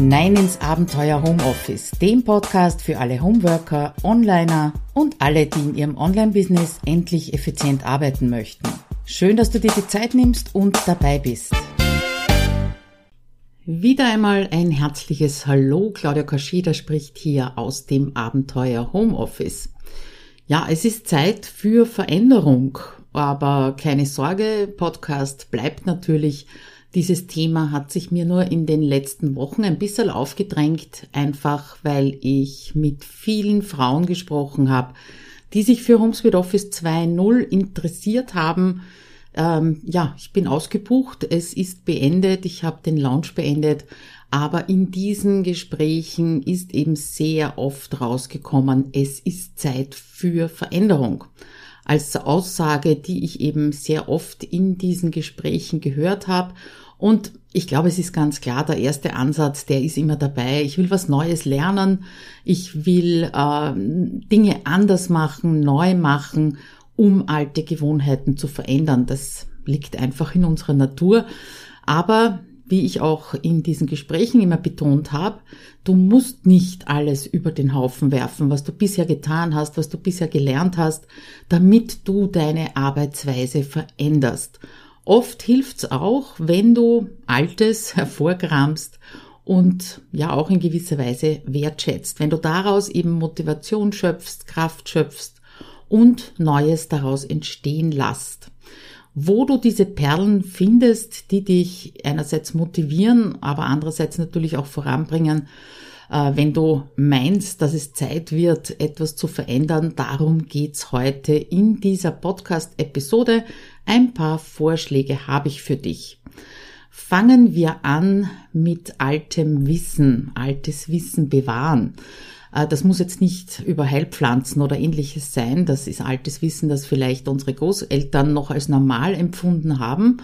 hinein ins Abenteuer Homeoffice, dem Podcast für alle Homeworker, Onliner und alle, die in ihrem Online-Business endlich effizient arbeiten möchten. Schön, dass du dir die Zeit nimmst und dabei bist. Wieder einmal ein herzliches Hallo, Claudia Kascheda spricht hier aus dem Abenteuer Homeoffice. Ja, es ist Zeit für Veränderung, aber keine Sorge, Podcast bleibt natürlich dieses Thema hat sich mir nur in den letzten Wochen ein bisschen aufgedrängt, einfach weil ich mit vielen Frauen gesprochen habe, die sich für HomeSuite Office 2.0 interessiert haben. Ähm, ja, ich bin ausgebucht, es ist beendet, ich habe den Launch beendet, aber in diesen Gesprächen ist eben sehr oft rausgekommen, es ist Zeit für Veränderung als Aussage, die ich eben sehr oft in diesen Gesprächen gehört habe. Und ich glaube, es ist ganz klar, der erste Ansatz, der ist immer dabei. Ich will was Neues lernen. Ich will äh, Dinge anders machen, neu machen, um alte Gewohnheiten zu verändern. Das liegt einfach in unserer Natur. Aber wie ich auch in diesen Gesprächen immer betont habe, du musst nicht alles über den Haufen werfen, was du bisher getan hast, was du bisher gelernt hast, damit du deine Arbeitsweise veränderst. Oft hilft's auch, wenn du Altes hervorkramst und ja auch in gewisser Weise wertschätzt, wenn du daraus eben Motivation schöpfst, Kraft schöpfst und Neues daraus entstehen lässt wo du diese Perlen findest, die dich einerseits motivieren, aber andererseits natürlich auch voranbringen, äh, wenn du meinst, dass es Zeit wird, etwas zu verändern. Darum geht's heute in dieser Podcast-Episode. Ein paar Vorschläge habe ich für dich. Fangen wir an mit altem Wissen, altes Wissen bewahren. Äh, das muss jetzt nicht über Heilpflanzen oder ähnliches sein. Das ist altes Wissen, das vielleicht unsere Großeltern noch als normal empfunden haben.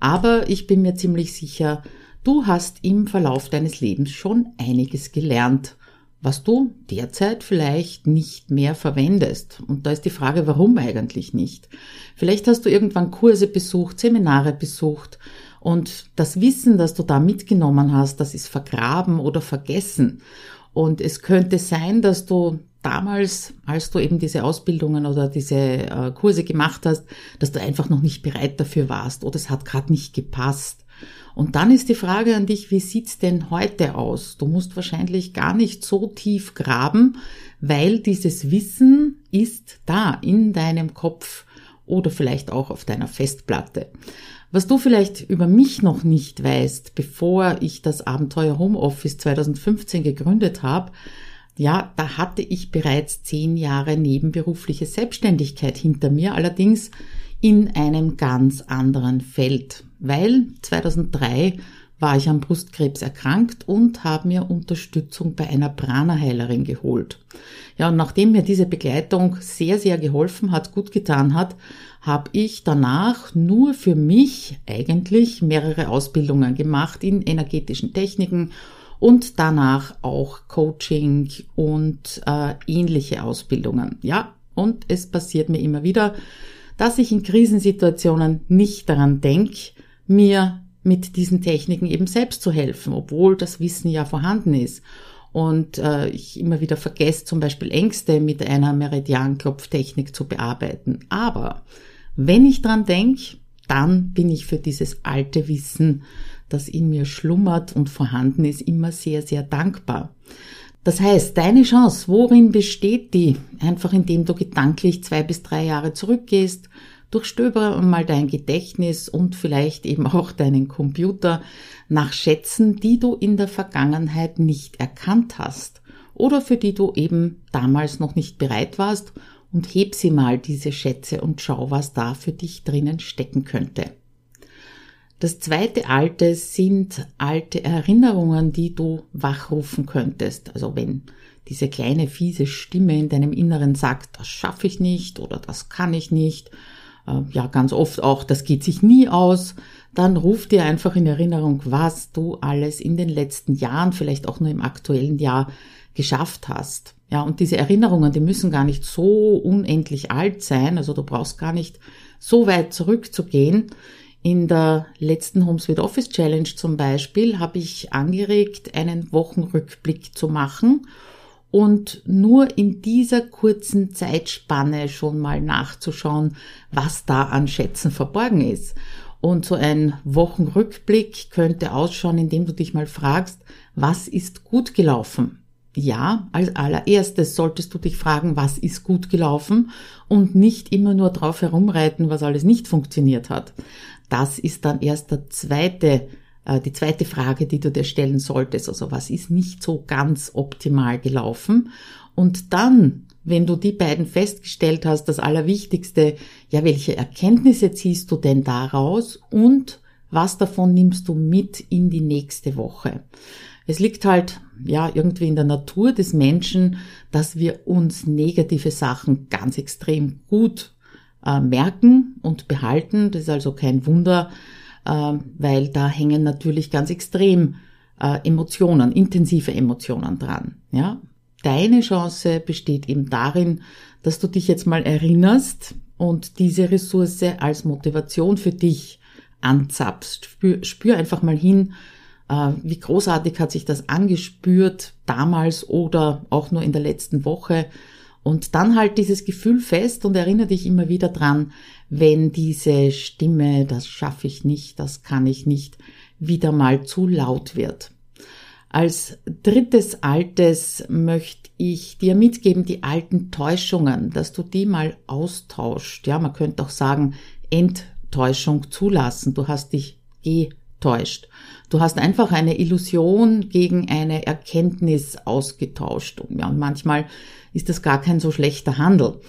Aber ich bin mir ziemlich sicher, du hast im Verlauf deines Lebens schon einiges gelernt, was du derzeit vielleicht nicht mehr verwendest. Und da ist die Frage, warum eigentlich nicht? Vielleicht hast du irgendwann Kurse besucht, Seminare besucht und das Wissen, das du da mitgenommen hast, das ist vergraben oder vergessen. Und es könnte sein, dass du damals, als du eben diese Ausbildungen oder diese äh, Kurse gemacht hast, dass du einfach noch nicht bereit dafür warst oder es hat gerade nicht gepasst. Und dann ist die Frage an dich, wie sieht's denn heute aus? Du musst wahrscheinlich gar nicht so tief graben, weil dieses Wissen ist da in deinem Kopf oder vielleicht auch auf deiner Festplatte. Was du vielleicht über mich noch nicht weißt, bevor ich das Abenteuer Homeoffice 2015 gegründet habe, ja, da hatte ich bereits zehn Jahre nebenberufliche Selbstständigkeit hinter mir, allerdings in einem ganz anderen Feld, weil 2003 war ich am Brustkrebs erkrankt und habe mir Unterstützung bei einer Prana-Heilerin geholt. Ja, und nachdem mir diese Begleitung sehr, sehr geholfen hat, gut getan hat, habe ich danach nur für mich eigentlich mehrere Ausbildungen gemacht in energetischen Techniken und danach auch Coaching und äh, ähnliche Ausbildungen. Ja, und es passiert mir immer wieder, dass ich in Krisensituationen nicht daran denke, mir mit diesen Techniken eben selbst zu helfen, obwohl das Wissen ja vorhanden ist. Und äh, ich immer wieder vergesse, zum Beispiel Ängste mit einer Meridianklopftechnik zu bearbeiten. Aber wenn ich dran denke, dann bin ich für dieses alte Wissen, das in mir schlummert und vorhanden ist, immer sehr, sehr dankbar. Das heißt, deine Chance, worin besteht die? Einfach indem du gedanklich zwei bis drei Jahre zurückgehst, durchstöbere mal dein Gedächtnis und vielleicht eben auch deinen Computer nach Schätzen, die du in der Vergangenheit nicht erkannt hast oder für die du eben damals noch nicht bereit warst und heb sie mal diese Schätze und schau, was da für dich drinnen stecken könnte. Das zweite Alte sind alte Erinnerungen, die du wachrufen könntest. Also wenn diese kleine fiese Stimme in deinem Inneren sagt, das schaffe ich nicht oder das kann ich nicht ja ganz oft auch, das geht sich nie aus, dann ruf dir einfach in Erinnerung, was du alles in den letzten Jahren, vielleicht auch nur im aktuellen Jahr geschafft hast. Ja, und diese Erinnerungen, die müssen gar nicht so unendlich alt sein, also du brauchst gar nicht so weit zurückzugehen. In der letzten Homes with Office Challenge zum Beispiel habe ich angeregt, einen Wochenrückblick zu machen und nur in dieser kurzen Zeitspanne schon mal nachzuschauen, was da an Schätzen verborgen ist. Und so ein Wochenrückblick könnte ausschauen, indem du dich mal fragst, was ist gut gelaufen? Ja, als allererstes solltest du dich fragen, was ist gut gelaufen und nicht immer nur drauf herumreiten, was alles nicht funktioniert hat. Das ist dann erst der zweite die zweite Frage, die du dir stellen solltest. Also was ist nicht so ganz optimal gelaufen? Und dann, wenn du die beiden festgestellt hast, das Allerwichtigste, ja, welche Erkenntnisse ziehst du denn daraus und was davon nimmst du mit in die nächste Woche? Es liegt halt, ja, irgendwie in der Natur des Menschen, dass wir uns negative Sachen ganz extrem gut äh, merken und behalten. Das ist also kein Wunder, äh, weil da hängen natürlich ganz extrem äh, Emotionen, intensive Emotionen dran. Ja? Deine Chance besteht eben darin, dass du dich jetzt mal erinnerst und diese Ressource als Motivation für dich anzapfst. Spür, spür einfach mal hin, äh, wie großartig hat sich das angespürt damals oder auch nur in der letzten Woche. Und dann halt dieses Gefühl fest und erinnere dich immer wieder dran, wenn diese Stimme, das schaffe ich nicht, das kann ich nicht, wieder mal zu laut wird. Als drittes Altes möchte ich dir mitgeben, die alten Täuschungen, dass du die mal austauscht. Ja, man könnte auch sagen, Enttäuschung zulassen. Du hast dich getäuscht. Du hast einfach eine Illusion gegen eine Erkenntnis ausgetauscht. Ja, und manchmal ist das gar kein so schlechter Handel.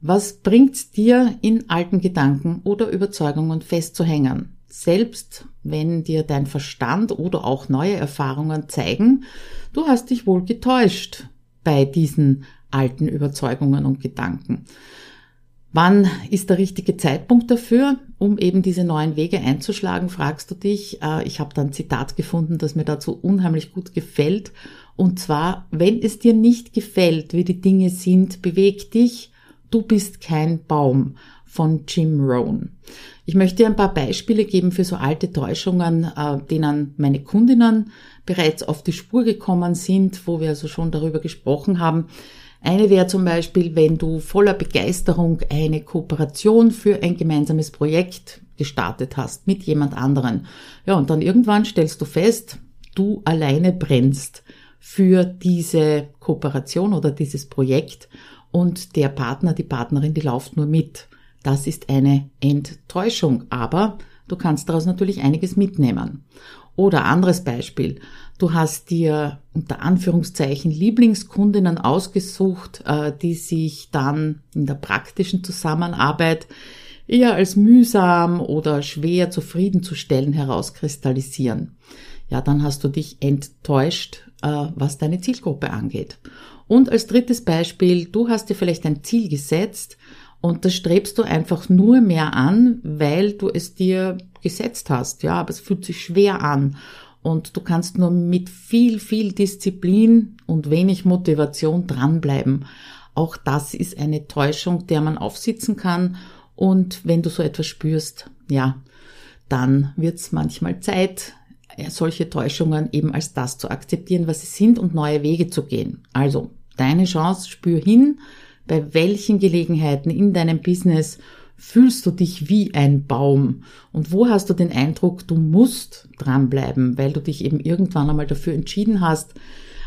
Was bringt's dir, in alten Gedanken oder Überzeugungen festzuhängen? Selbst wenn dir dein Verstand oder auch neue Erfahrungen zeigen, du hast dich wohl getäuscht bei diesen alten Überzeugungen und Gedanken. Wann ist der richtige Zeitpunkt dafür, um eben diese neuen Wege einzuschlagen, fragst du dich. Äh, ich habe da ein Zitat gefunden, das mir dazu unheimlich gut gefällt. Und zwar, wenn es dir nicht gefällt, wie die Dinge sind, beweg dich Du bist kein Baum von Jim Rohn. Ich möchte dir ein paar Beispiele geben für so alte Täuschungen, äh, denen meine Kundinnen bereits auf die Spur gekommen sind, wo wir also schon darüber gesprochen haben. Eine wäre zum Beispiel, wenn du voller Begeisterung eine Kooperation für ein gemeinsames Projekt gestartet hast mit jemand anderen. Ja, und dann irgendwann stellst du fest, du alleine brennst für diese Kooperation oder dieses Projekt und der Partner, die Partnerin, die läuft nur mit. Das ist eine Enttäuschung, aber du kannst daraus natürlich einiges mitnehmen. Oder anderes Beispiel. Du hast dir unter Anführungszeichen Lieblingskundinnen ausgesucht, äh, die sich dann in der praktischen Zusammenarbeit eher als mühsam oder schwer zufriedenzustellen herauskristallisieren. Ja, dann hast du dich enttäuscht, äh, was deine Zielgruppe angeht. Und als drittes Beispiel, du hast dir vielleicht ein Ziel gesetzt und das strebst du einfach nur mehr an, weil du es dir gesetzt hast. Ja, aber es fühlt sich schwer an. Und du kannst nur mit viel, viel Disziplin und wenig Motivation dranbleiben. Auch das ist eine Täuschung, der man aufsitzen kann. Und wenn du so etwas spürst, ja, dann wird es manchmal Zeit, solche Täuschungen eben als das zu akzeptieren, was sie sind und neue Wege zu gehen. Also deine Chance, spür hin, bei welchen Gelegenheiten in deinem Business fühlst du dich wie ein Baum und wo hast du den Eindruck, du musst dranbleiben, weil du dich eben irgendwann einmal dafür entschieden hast.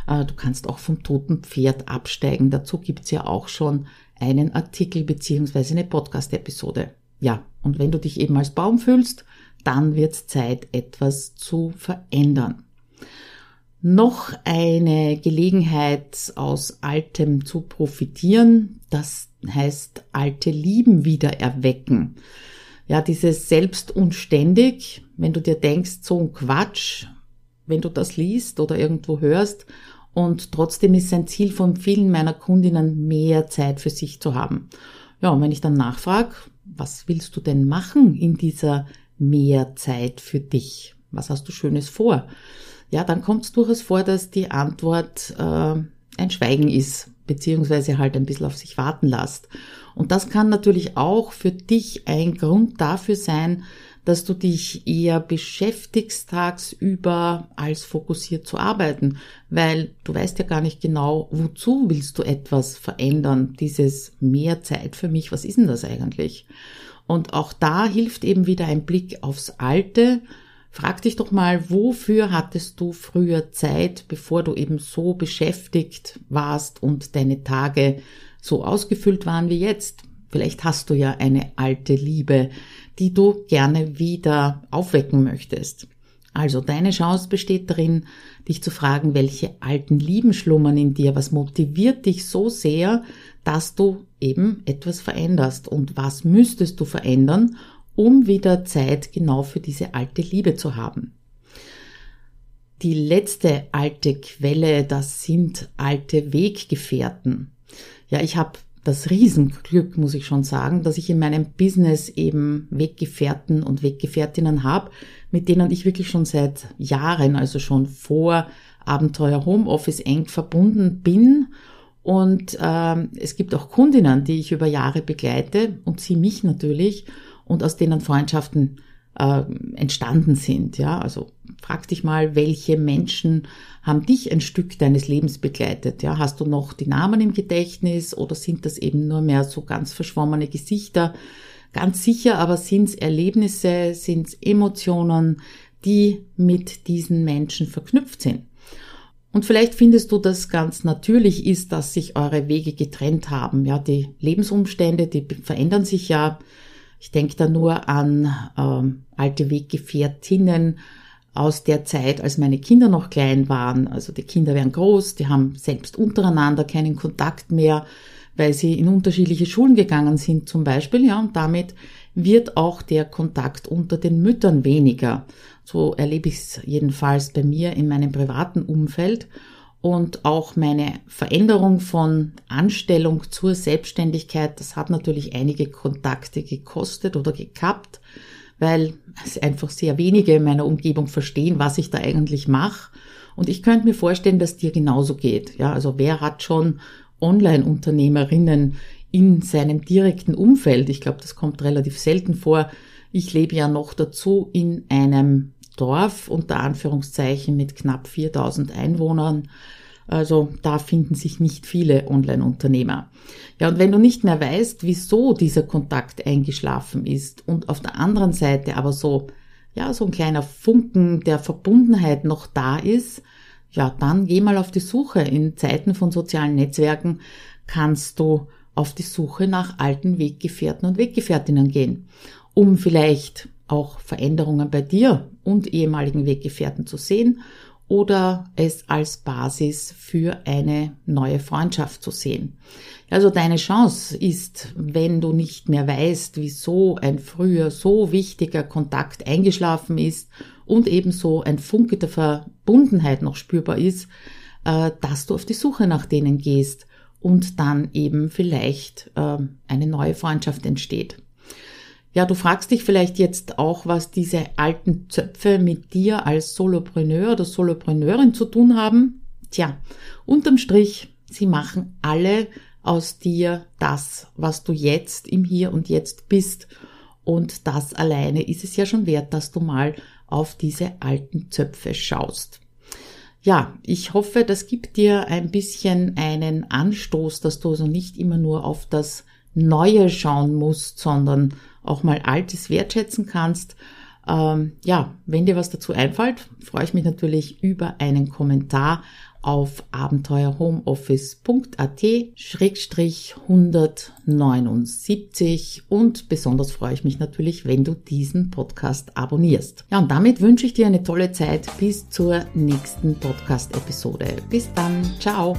Äh, du kannst auch vom toten Pferd absteigen. Dazu gibt's ja auch schon einen Artikel beziehungsweise eine Podcast-Episode. Ja, und wenn du dich eben als Baum fühlst, dann wird's Zeit, etwas zu verändern noch eine Gelegenheit aus Altem zu profitieren. Das heißt, alte Lieben wieder erwecken. Ja, dieses selbst und ständig, wenn du dir denkst, so ein Quatsch, wenn du das liest oder irgendwo hörst, und trotzdem ist ein Ziel von vielen meiner Kundinnen, mehr Zeit für sich zu haben. Ja, und wenn ich dann nachfrage, was willst du denn machen in dieser mehr Zeit für dich? Was hast du Schönes vor? ja, dann kommt es durchaus vor, dass die Antwort äh, ein Schweigen ist, beziehungsweise halt ein bisschen auf sich warten lässt. Und das kann natürlich auch für dich ein Grund dafür sein, dass du dich eher beschäftigst tagsüber, als fokussiert zu arbeiten, weil du weißt ja gar nicht genau, wozu willst du etwas verändern, dieses mehr Zeit für mich, was ist denn das eigentlich? Und auch da hilft eben wieder ein Blick aufs Alte. Frag dich doch mal, wofür hattest du früher Zeit, bevor du eben so beschäftigt warst und deine Tage so ausgefüllt waren wie jetzt? Vielleicht hast du ja eine alte Liebe, die du gerne wieder aufwecken möchtest. Also deine Chance besteht darin, dich zu fragen, welche alten Lieben schlummern in dir, was motiviert dich so sehr, dass du eben etwas veränderst und was müsstest du verändern, um wieder Zeit genau für diese alte Liebe zu haben. Die letzte alte Quelle, das sind alte Weggefährten. Ja, ich habe das Riesenglück, muss ich schon sagen, dass ich in meinem Business eben Weggefährten und Weggefährtinnen habe, mit denen ich wirklich schon seit Jahren, also schon vor Abenteuer Homeoffice eng verbunden bin. Und ähm, es gibt auch Kundinnen, die ich über Jahre begleite und sie mich natürlich und aus denen Freundschaften äh, entstanden sind. Ja, also frag dich mal, welche Menschen haben dich ein Stück deines Lebens begleitet? Ja, hast du noch die Namen im Gedächtnis oder sind das eben nur mehr so ganz verschwommene Gesichter? Ganz sicher aber sind es Erlebnisse, sind es Emotionen, die mit diesen Menschen verknüpft sind. Und vielleicht findest du das ganz natürlich ist, dass sich eure Wege getrennt haben. Ja, die Lebensumstände, die verändern sich ja. Ich denke da nur an ähm, alte Weggefährtinnen aus der Zeit, als meine Kinder noch klein waren. Also die Kinder werden groß, die haben selbst untereinander keinen Kontakt mehr, weil sie in unterschiedliche Schulen gegangen sind zum Beispiel. Ja, und damit wird auch der Kontakt unter den Müttern weniger. So erlebe ich es jedenfalls bei mir in meinem privaten Umfeld. Und auch meine Veränderung von Anstellung zur Selbstständigkeit, das hat natürlich einige Kontakte gekostet oder gekappt, weil es einfach sehr wenige in meiner Umgebung verstehen, was ich da eigentlich mache. Und ich könnte mir vorstellen, dass dir genauso geht. Ja, also wer hat schon Online-Unternehmerinnen in seinem direkten Umfeld? Ich glaube, das kommt relativ selten vor. Ich lebe ja noch dazu in einem Dorf unter Anführungszeichen mit knapp 4000 Einwohnern. Also da finden sich nicht viele Online-Unternehmer. Ja, und wenn du nicht mehr weißt, wieso dieser Kontakt eingeschlafen ist und auf der anderen Seite aber so, ja, so ein kleiner Funken der Verbundenheit noch da ist, ja, dann geh mal auf die Suche. In Zeiten von sozialen Netzwerken kannst du auf die Suche nach alten Weggefährten und Weggefährtinnen gehen, um vielleicht auch Veränderungen bei dir und ehemaligen Weggefährten zu sehen oder es als Basis für eine neue Freundschaft zu sehen. Also deine Chance ist, wenn du nicht mehr weißt, wieso ein früher so wichtiger Kontakt eingeschlafen ist und ebenso ein Funke der Verbundenheit noch spürbar ist, äh, dass du auf die Suche nach denen gehst und dann eben vielleicht äh, eine neue Freundschaft entsteht. Ja, du fragst dich vielleicht jetzt auch, was diese alten Zöpfe mit dir als Solopreneur oder Solopreneurin zu tun haben. Tja, unterm Strich, sie machen alle aus dir das, was du jetzt im Hier und Jetzt bist. Und das alleine ist es ja schon wert, dass du mal auf diese alten Zöpfe schaust. Ja, ich hoffe, das gibt dir ein bisschen einen Anstoß, dass du also nicht immer nur auf das Neue schauen musst, sondern auch mal Altes wertschätzen kannst. Ähm, ja, wenn dir was dazu einfällt, freue ich mich natürlich über einen Kommentar auf abenteuerhomeoffice.at-179 und besonders freue ich mich natürlich, wenn du diesen Podcast abonnierst. Ja, und damit wünsche ich dir eine tolle Zeit bis zur nächsten Podcast-Episode. Bis dann, ciao!